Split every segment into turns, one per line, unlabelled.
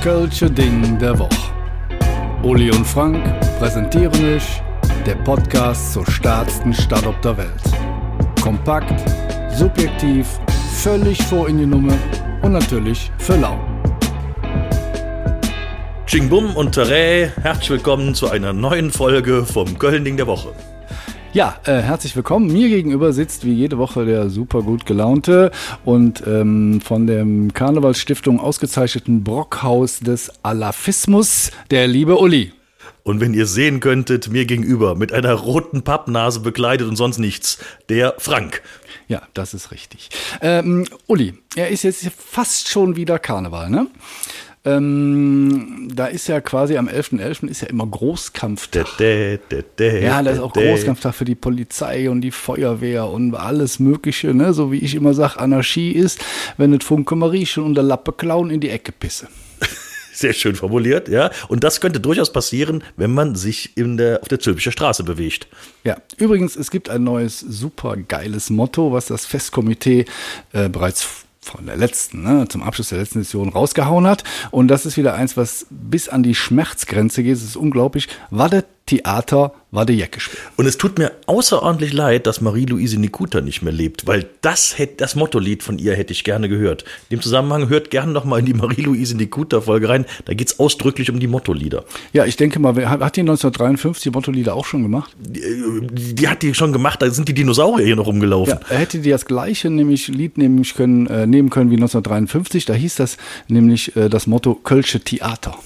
Kölsche Ding der Woche. Uli und Frank präsentieren euch der Podcast zur stärksten Stadt auf der Welt. Kompakt, subjektiv, völlig vor in die Nummer und natürlich für lau.
Bum und Tere, herzlich willkommen zu einer neuen Folge vom Köln-Ding der Woche.
Ja, äh, herzlich willkommen. Mir gegenüber sitzt wie jede Woche der super gut gelaunte und ähm, von der Karnevalsstiftung ausgezeichneten Brockhaus des Alafismus, der liebe Uli.
Und wenn ihr sehen könntet, mir gegenüber mit einer roten Pappnase bekleidet und sonst nichts, der Frank.
Ja, das ist richtig. Ähm, Uli, er ist jetzt fast schon wieder Karneval, ne? Ähm, da ist ja quasi am 11.11. .11. ist ja immer Großkampftag.
Dä, dä, dä,
ja, da ist auch Großkampftag für die Polizei und die Feuerwehr und alles Mögliche, ne? So wie ich immer sage, Anarchie ist, wenn es Funke Marie schon unter Lappe klauen in die Ecke pisse.
Sehr schön formuliert, ja. Und das könnte durchaus passieren, wenn man sich in der, auf der Zülpicher Straße bewegt.
Ja, übrigens, es gibt ein neues super geiles Motto, was das Festkomitee äh, bereits von der letzten, ne, zum Abschluss der letzten Session rausgehauen hat. Und das ist wieder eins, was bis an die Schmerzgrenze geht. Es ist unglaublich. War der Theater war der Jacke spielen.
Und es tut mir außerordentlich leid, dass Marie-Louise Nikuta nicht mehr lebt, weil das das Mottolied von ihr hätte ich gerne gehört. In dem Zusammenhang hört gerne noch mal in die Marie-Louise Nikuta-Folge rein. Da geht es ausdrücklich um die Mottolieder.
Ja, ich denke mal, hat die 1953 die Mottolieder auch schon gemacht?
Die, die, hat die schon gemacht, da sind die Dinosaurier hier noch rumgelaufen.
Ja, hätte die das gleiche nämlich Lied nehmen können, äh, nehmen können wie 1953. Da hieß das nämlich äh, das Motto Kölsche Theater.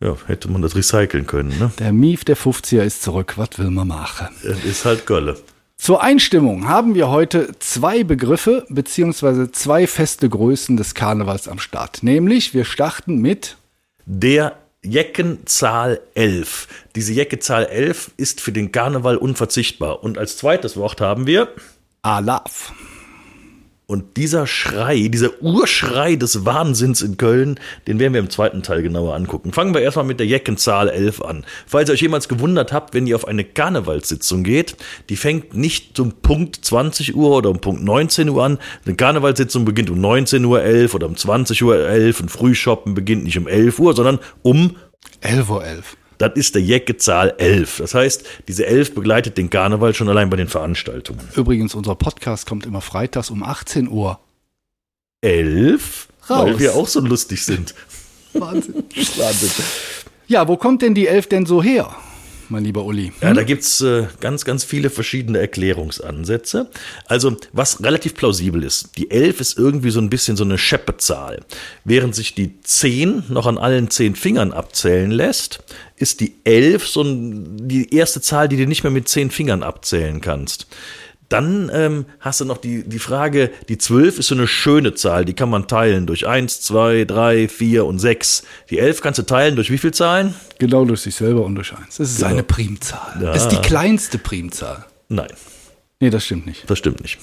Ja, hätte man das recyceln können, ne?
Der Mief der 50er ist zurück. Was will man machen?
Es ist halt Gölle.
Zur Einstimmung haben wir heute zwei Begriffe beziehungsweise zwei feste Größen des Karnevals am Start. Nämlich, wir starten mit
der Jeckenzahl 11. Diese Jeckenzahl 11 ist für den Karneval unverzichtbar. Und als zweites Wort haben wir
Alaf.
Und dieser Schrei, dieser Urschrei des Wahnsinns in Köln, den werden wir im zweiten Teil genauer angucken. Fangen wir erstmal mit der Jeckenzahl 11 an. Falls ihr euch jemals gewundert habt, wenn ihr auf eine Karnevalssitzung geht, die fängt nicht um Punkt 20 Uhr oder um Punkt 19 Uhr an. Eine Karnevalssitzung beginnt um 19.11 Uhr oder um 20.11 Uhr und Frühshoppen beginnt nicht um 11 Uhr, sondern um
11.11 Uhr.
Das ist der Jecke-Zahl 11. Das heißt, diese 11 begleitet den Karneval schon allein bei den Veranstaltungen.
Übrigens, unser Podcast kommt immer freitags um 18 Uhr.
11? Raus. Weil wir auch so lustig sind.
Wahnsinn. Wahnsinn. Ja, wo kommt denn die 11 denn so her? Mein lieber Uli. Hm?
Ja, da gibt's äh, ganz, ganz viele verschiedene Erklärungsansätze. Also, was relativ plausibel ist, die 11 ist irgendwie so ein bisschen so eine Scheppezahl. Während sich die 10 noch an allen 10 Fingern abzählen lässt, ist die 11 so ein, die erste Zahl, die du nicht mehr mit 10 Fingern abzählen kannst. Dann ähm, hast du noch die, die Frage, die 12 ist so eine schöne Zahl, die kann man teilen durch 1, 2, 3, 4 und 6. Die 11 kannst du teilen durch wie viele Zahlen?
Genau durch sich selber und durch 1. Das ist genau. eine Primzahl. Ja. Das ist die kleinste Primzahl.
Nein.
Nee, das stimmt nicht.
Das stimmt nicht.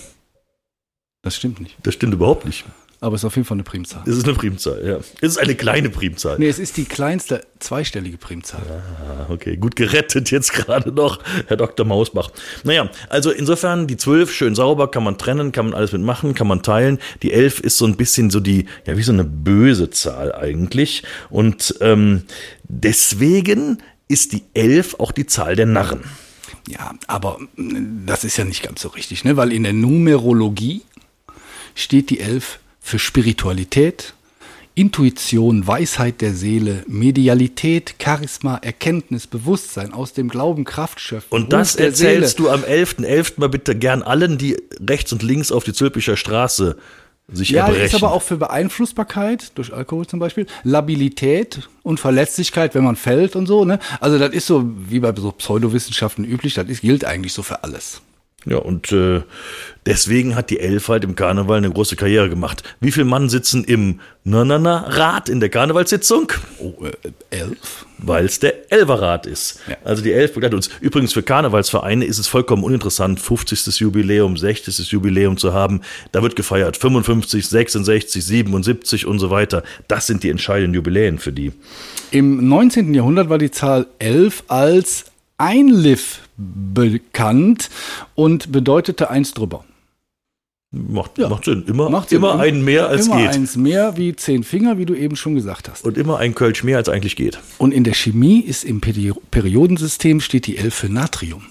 Das stimmt nicht.
Das stimmt überhaupt nicht.
Aber es ist auf jeden Fall eine Primzahl.
Es ist eine Primzahl, ja. Es ist eine kleine Primzahl.
Nee, es ist die kleinste zweistellige Primzahl.
Ah, okay. Gut gerettet jetzt gerade noch, Herr Dr. Mausbach. Naja, also insofern die 12 schön sauber, kann man trennen, kann man alles mitmachen, kann man teilen. Die 11 ist so ein bisschen so die, ja, wie so eine böse Zahl eigentlich. Und ähm, deswegen ist die 11 auch die Zahl der Narren.
Ja, aber das ist ja nicht ganz so richtig, ne? weil in der Numerologie steht die 11 für Spiritualität, Intuition, Weisheit der Seele, Medialität, Charisma, Erkenntnis, Bewusstsein, aus dem Glauben Kraft schöpfen.
Und das erzählst Seele. du am 11.11. .11. mal bitte gern allen, die rechts und links auf die Zülpicher Straße sich
ja,
erbrechen.
ist aber auch für Beeinflussbarkeit, durch Alkohol zum Beispiel, Labilität und Verletzlichkeit, wenn man fällt und so. Ne? Also das ist so, wie bei so Pseudowissenschaften üblich, das ist, gilt eigentlich so für alles.
Ja, und äh, deswegen hat die Elf halt im Karneval eine große Karriere gemacht. Wie viele Mann sitzen im Na-Na-Na-Rat in der Karnevalssitzung?
Oh, äh, elf?
Weil es der Elverrat ist. Ja. Also die Elf begleitet uns. Übrigens für Karnevalsvereine ist es vollkommen uninteressant, 50. Jubiläum, 60. Jubiläum zu haben. Da wird gefeiert 55, 66, 77 und so weiter. Das sind die entscheidenden Jubiläen für die.
Im 19. Jahrhundert war die Zahl 11 als Einliff bekannt und bedeutete eins drüber.
Macht,
Ja.
macht Sinn. Immer,
Macht Sinn.
immer einen mehr als
immer
geht.
eins mehr wie zehn Finger, wie du eben schon gesagt hast.
Und immer ein Kölsch mehr als eigentlich geht.
Und in der Chemie ist im Peri Periodensystem steht die 11 für Natrium.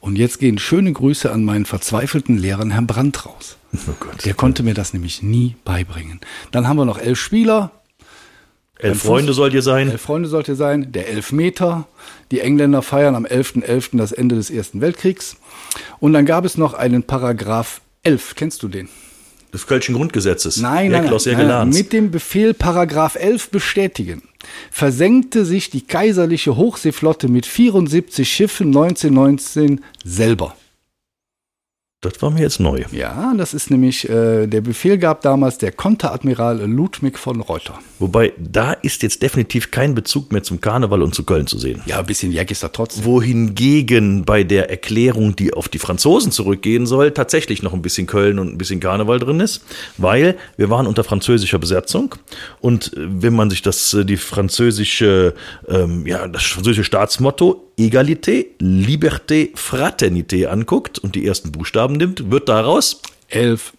Und jetzt gehen schöne Grüße an meinen verzweifelten Lehrer, Herrn Brandt, raus.
Oh Gott.
Der konnte mir das nämlich nie beibringen. Dann haben wir noch elf Spieler,
Elf Freunde sollt ihr sein.
elf Freunde sollte sein, der Elfmeter. Die Engländer feiern am 11.11. das Ende des Ersten Weltkriegs. Und dann gab es noch einen Paragraph 11. Kennst du den?
Des Kölschen Grundgesetzes.
Nein, nein, nein, nein,
Egelans.
Mit dem Befehl Paragraph 11 bestätigen, versenkte sich die kaiserliche Hochseeflotte mit 74 Schiffen 1919 selber.
Das war mir jetzt neu.
Ja, das ist nämlich, äh, der Befehl gab damals der Konteradmiral Ludwig von Reuter.
Wobei, da ist jetzt definitiv kein Bezug mehr zum Karneval und zu Köln zu sehen.
Ja, ein bisschen Jack ist da trotzdem.
Wohingegen bei der Erklärung, die auf die Franzosen zurückgehen soll, tatsächlich noch ein bisschen Köln und ein bisschen Karneval drin ist, weil wir waren unter französischer Besatzung und äh, wenn man sich das äh, die französische ähm, ja das französische Staatsmotto Egalité, Liberté, Fraternité anguckt und die ersten Buchstaben nimmt, wird daraus
Elf.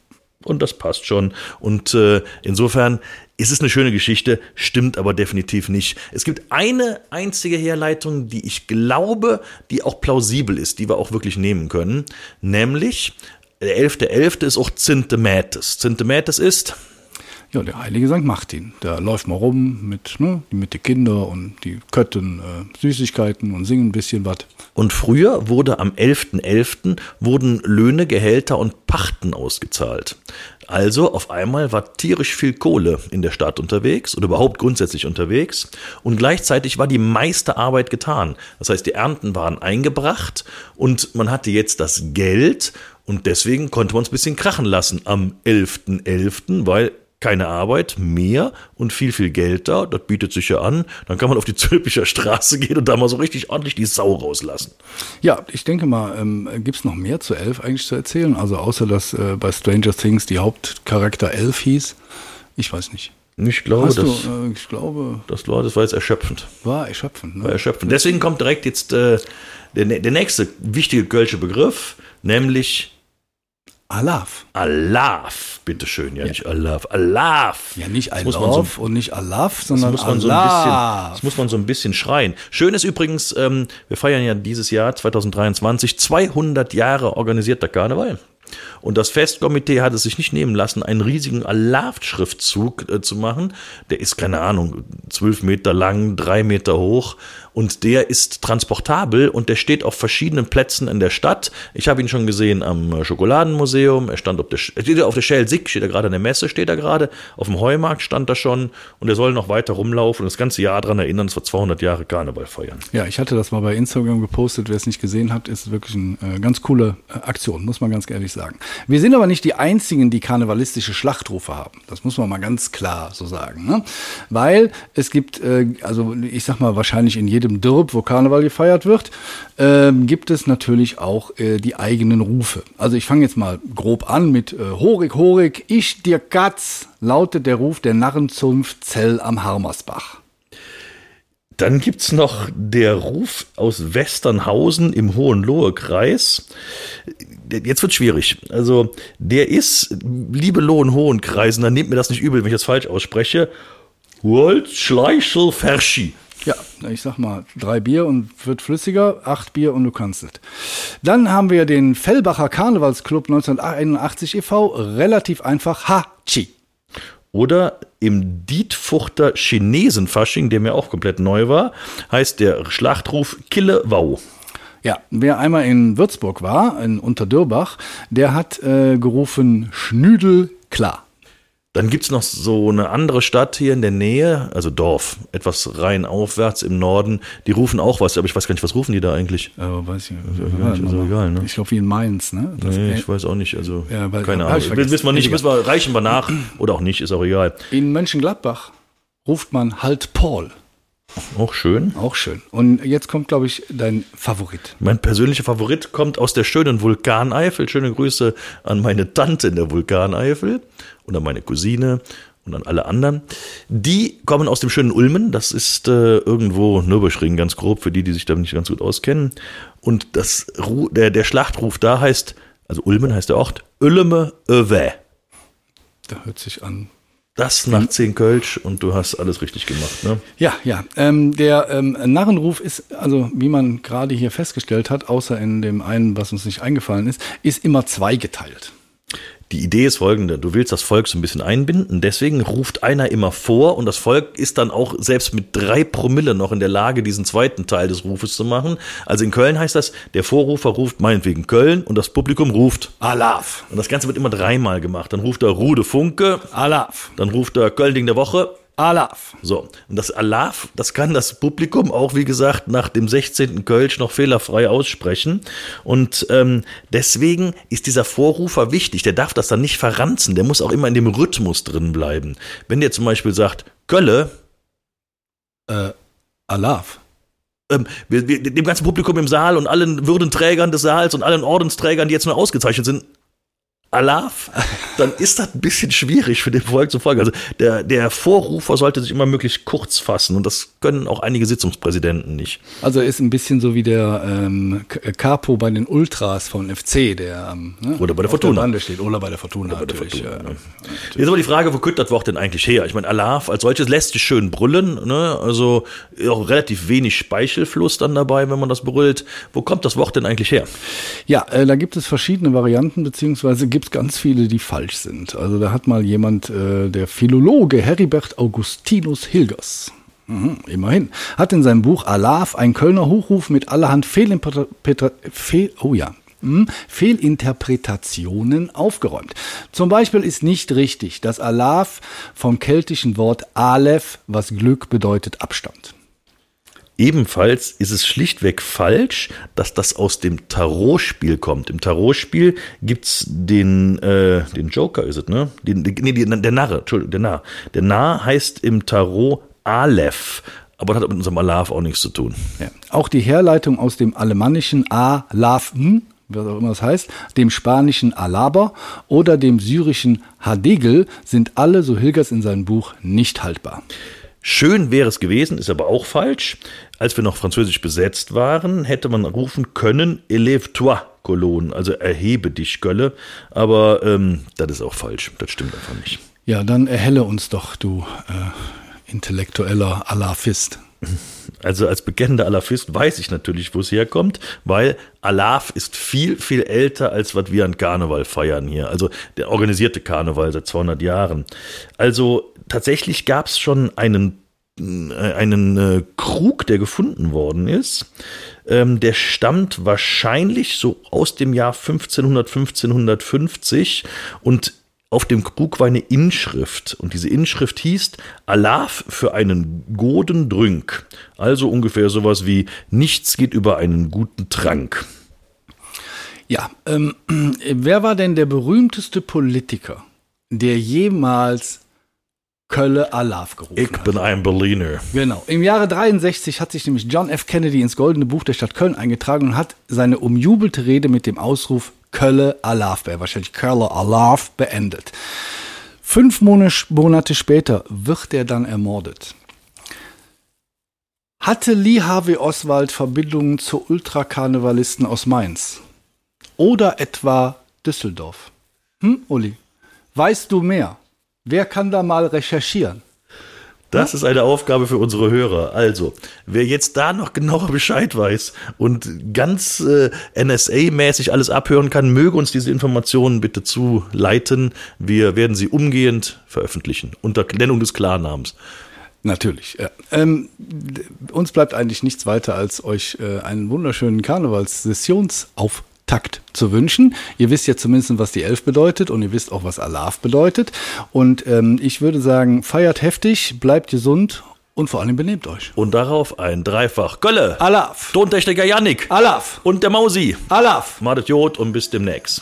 und das passt schon. Und äh, insofern ist es eine schöne Geschichte, stimmt aber definitiv nicht. Es gibt eine einzige Herleitung, die ich glaube, die auch plausibel ist, die wir auch wirklich nehmen können, nämlich der 11.11. ist auch Zintemätes. Zintemätes ist,
Ja, der heilige St. Martin. Da läuft man rum mit, ne, mit den Kindern und die Kötten äh, Süßigkeiten und singen ein bisschen was.
Und früher wurde am 11.11. wurden Löhne, Gehälter und Pachten ausgezahlt. Also auf einmal war tierisch viel Kohle in der Stadt unterwegs oder überhaupt grundsätzlich unterwegs und gleichzeitig war die meiste Arbeit getan. Das heißt, die Ernten waren eingebracht und man hatte jetzt das Geld und deswegen konnte man es ein bisschen krachen lassen am 11.11., weil keine Arbeit, mehr und viel, viel Geld da, das bietet sich ja an. Dann kann man auf die Zülpicher Straße gehen und da mal so richtig ordentlich die Sau rauslassen.
Ja, ich denke mal, ähm, gibt es noch mehr zu Elf eigentlich zu erzählen? Also außer, dass äh, bei Stranger Things die Hauptcharakter Elf hieß. Ich weiß nicht.
Ich glaube,
Hast du,
das,
äh, ich glaube,
das, war, das war jetzt erschöpfend.
war erschöpfend.
War
Ne?
erschöpfend. Deswegen kommt direkt jetzt äh, der, der nächste wichtige Kölsche Begriff, nämlich
Alaf.
Alaf. Bitteschön, ja, nicht Alaf. Alaf.
Ja, nicht I
Das so-
und nicht Alaf,
Das
sondern
muss, man so ein bisschen,
Alaf.
das muss man so ein bisschen schreien. Schön ist übrigens, ähm, wir feiern ja dieses Jahr 2023 200 Jahre organisierter Karneval. Und das Festkomitee hat es sich nicht nehmen lassen, einen riesigen Alarv-Schriftzug äh, zu machen. Der ist, keine Ahnung, zwölf Meter lang, drei Meter hoch. Und der ist transportabel und der steht auf verschiedenen Plätzen in der Stadt. Ich habe ihn schon gesehen am äh, Schokoladenmuseum. Er stand auf der, er steht auf der Schelsig, steht er gerade an der Messe, steht er gerade. Auf dem Heumarkt stand er schon. Und er soll noch weiter rumlaufen und das ganze Jahr daran erinnern, dass wir 200 Jahre Karneval feiern.
Ja, ich hatte das mal bei Instagram gepostet. Wer es nicht gesehen hat, ist wirklich eine äh, ganz coole äh, Aktion, muss man ganz ehrlich sagen. Wir sind aber nicht die einzigen, die karnevalistische Schlachtrufe haben. Das muss man mal ganz klar so sagen. Ne? Weil es gibt, also ich sag mal, wahrscheinlich in jedem Dürp, wo Karneval gefeiert wird, ähm, gibt es natürlich auch äh, die eigenen Rufe. Also ich fange jetzt mal grob an mit äh, Horig, Horig, ich dir Katz, lautet der Ruf der Narrenzunft Zell am Harmersbach.
Dann gibt's noch der Ruf aus Westernhausen im Hohenlohe-Kreis. Jetzt wird schwierig. Also, der ist, liebe Lohen-Hohen-Kreisen, dann nehmt mir das nicht übel, wenn ich das falsch ausspreche. Holt Schleichel Verschi.
Ja, ich sag mal, drei Bier und wird flüssiger, acht Bier und du kannst es. Dann haben wir den Fellbacher Karnevalsclub 1981 e.V., relativ einfach, Hachi.
Oder im Dietfuchter Chinesenfasching, der mir auch komplett neu war, heißt der Schlachtruf Kille Wau.
Ja, wer einmal in Würzburg war, in Unterdürbach, der hat äh, gerufen Schnüdel klar.
Dann gibt's noch so eine andere Stadt hier in der Nähe, also Dorf, etwas rein aufwärts im Norden. Die rufen auch was, aber ich weiß gar nicht, was rufen die da eigentlich?
Äh, weiß ich,
egal, ist auch egal, ne?
Ich glaube, wie in Mainz, ne? Das,
Nee, ich weiß auch nicht, also
Ja, weil-
keine Ahnung. Wissen wir nicht, müssen wir, reichen wir nach oder auch nicht, ist auch egal.
in Mönchengladbach ruft man halt Paul.
Auch schön.
Auch schön. Und jetzt kommt, glaube ich, dein Favorit.
Mein persönlicher Favorit kommt aus der schönen Vulkaneifel. Schöne Grüße an meine Tante in der Vulkaneifel und an meine Cousine und an alle anderen. Die kommen aus dem schönen Ulmen. Das ist äh, irgendwo Nürburgring, ganz grob, für die, die sich da nicht ganz gut auskennen. Und das, Ru- der, der Schlachtruf da heißt Also Ulmen heißt der Ort. Ulleme Öwe.
Da hört sich an.
Das nach zehn Kölsch und du hast alles richtig gemacht, ne?
Ja, ja. Ähm, der ähm, Narrenruf ist, also wie man gerade hier festgestellt hat, außer in dem einen, was uns nicht eingefallen ist, ist immer zweigeteilt.
Die Idee ist folgende, du willst das Volk so ein bisschen einbinden, deswegen ruft einer immer vor und das Volk ist dann auch selbst mit drei Promille noch in der Lage, diesen zweiten Teil des Rufes zu machen. Also in Köln heißt das, der Vorrufer ruft meinetwegen Köln und das Publikum ruft
Alaf.
Und das Ganze wird immer dreimal gemacht. Dann ruft er Rude Funke,
Alaf.
dann ruft er Köln-Ding der Woche,
Alaf.
so, und das Alaf, das kann das Publikum auch, wie gesagt, nach dem 16. Kölsch noch fehlerfrei aussprechen. Und ähm, deswegen ist dieser Vorrufer wichtig. Der darf das dann nicht verranzen. Der muss auch immer in dem Rhythmus drin bleiben. Wenn der zum Beispiel sagt, Kölle,
Äh, Alaf.
ähm, wir, wir, dem ganzen Publikum im Saal und allen Würdenträgern des Saals und allen Ordensträgern, die jetzt nur ausgezeichnet sind, Alaf, dann ist das ein bisschen schwierig für den Volk zu folgen. Also der, der Vorrufer sollte sich immer möglichst kurz fassen und das können auch einige Sitzungspräsidenten nicht.
Also ist ein bisschen so wie der ähm, K- Capo bei den Ultras von FC, der ähm, ne,
Oder bei der Fortuna.
Bande steht. Oder bei der Fortuna
bei der
natürlich.
Fortuna,
ja.
Jetzt aber die Frage, wo kommt das Wort denn eigentlich her? Ich meine, Alaf als solches lässt sich schön brüllen, ne? also auch relativ wenig Speichelfluss dann dabei, wenn man das brüllt. Wo kommt das Wort denn eigentlich her?
Ja, äh, da gibt es verschiedene Varianten, beziehungsweise gibt es ganz viele, die falsch sind. Also da hat mal jemand, äh, der Philologe Heribert Augustinus Hilgers, mhm, immerhin, hat in seinem Buch Alaf ein Kölner Hochruf mit allerhand Fehlinterpreta Fehl, oh ja, hm, Fehlinterpretationen aufgeräumt. Zum Beispiel ist nicht richtig, dass Alaf vom keltischen Wort Aleph, was Glück bedeutet, abstammt.
Ebenfalls ist es schlichtweg falsch, dass das aus dem Tarotspiel kommt. Im Tarotspiel gibt's den, äh, den Joker, ist es, ne? Den, den, nee, den, der Narr, Entschuldigung, der Narr. Der Narr heißt im Tarot Aleph, aber das hat mit unserem Alaf auch nichts zu tun.
Ja. Auch die Herleitung aus dem alemannischen A-Laf-M, was auch immer das heißt, dem spanischen Alaba oder dem syrischen Hadegel sind alle, so Hilgers in seinem Buch, nicht haltbar.
Schön wäre es gewesen, ist aber auch falsch. Als wir noch französisch besetzt waren, hätte man rufen können, élève-toi, Cologne, also erhebe dich, Gölle. Aber ähm, das ist auch falsch. Das stimmt einfach nicht.
Ja, dann erhelle uns doch, du äh, intellektueller Alafist.
Also als bekennender Alafist weiß ich natürlich, wo es herkommt, weil Alaf ist viel, viel älter, als was wir an Karneval feiern hier. Also der organisierte Karneval seit 200 Jahren. Also tatsächlich gab es schon einen, einen äh, Krug, der gefunden worden ist. Ähm, der stammt wahrscheinlich so aus dem Jahr 1500, 1550 und auf dem Krug war eine Inschrift und diese Inschrift hieß Alaf für einen Goden Drünk. Also ungefähr sowas wie nichts geht über einen guten Trank.
Ja, ähm, wer war denn der berühmteste Politiker, der jemals Kölle Alaf gerufen
Ich
hat?
bin ein Berliner.
Genau. Im Jahre 63 hat sich nämlich John F. Kennedy ins Goldene Buch der Stadt Köln eingetragen und hat seine umjubelte Rede mit dem Ausruf Kölle Alaf, äh, wahrscheinlich Kölle Alaf, beendet. Fünf Monate Monate später wird er dann ermordet. Hatte Lee Harvey Oswald Verbindungen zu Ultrakarnevalisten aus Mainz? Oder etwa Düsseldorf? Hm, Uli? Weißt du mehr? Wer kann da mal recherchieren?
Das ist eine Aufgabe für unsere Hörer. Also, wer jetzt da noch genauer Bescheid weiß und ganz äh, NSA-mäßig alles abhören kann, möge uns diese Informationen bitte zuleiten. Wir werden sie umgehend veröffentlichen, unter Nennung des Klarnamens.
Natürlich. Ja. Ähm, uns bleibt eigentlich nichts weiter, als euch äh, einen wunderschönen Karnevalssessionsauftakt zu wünschen. Ihr wisst ja zumindest, was die Elf bedeutet und ihr wisst auch, was Alaf bedeutet. Und ähm, ich würde sagen, feiert heftig, bleibt gesund und vor allem benehmt euch.
Und darauf ein Dreifach Gölle,
Alaf!
Tontechniker Yannick
Alaf!
und der Mausi.
Alaf!
Madet Jod und bis demnächst.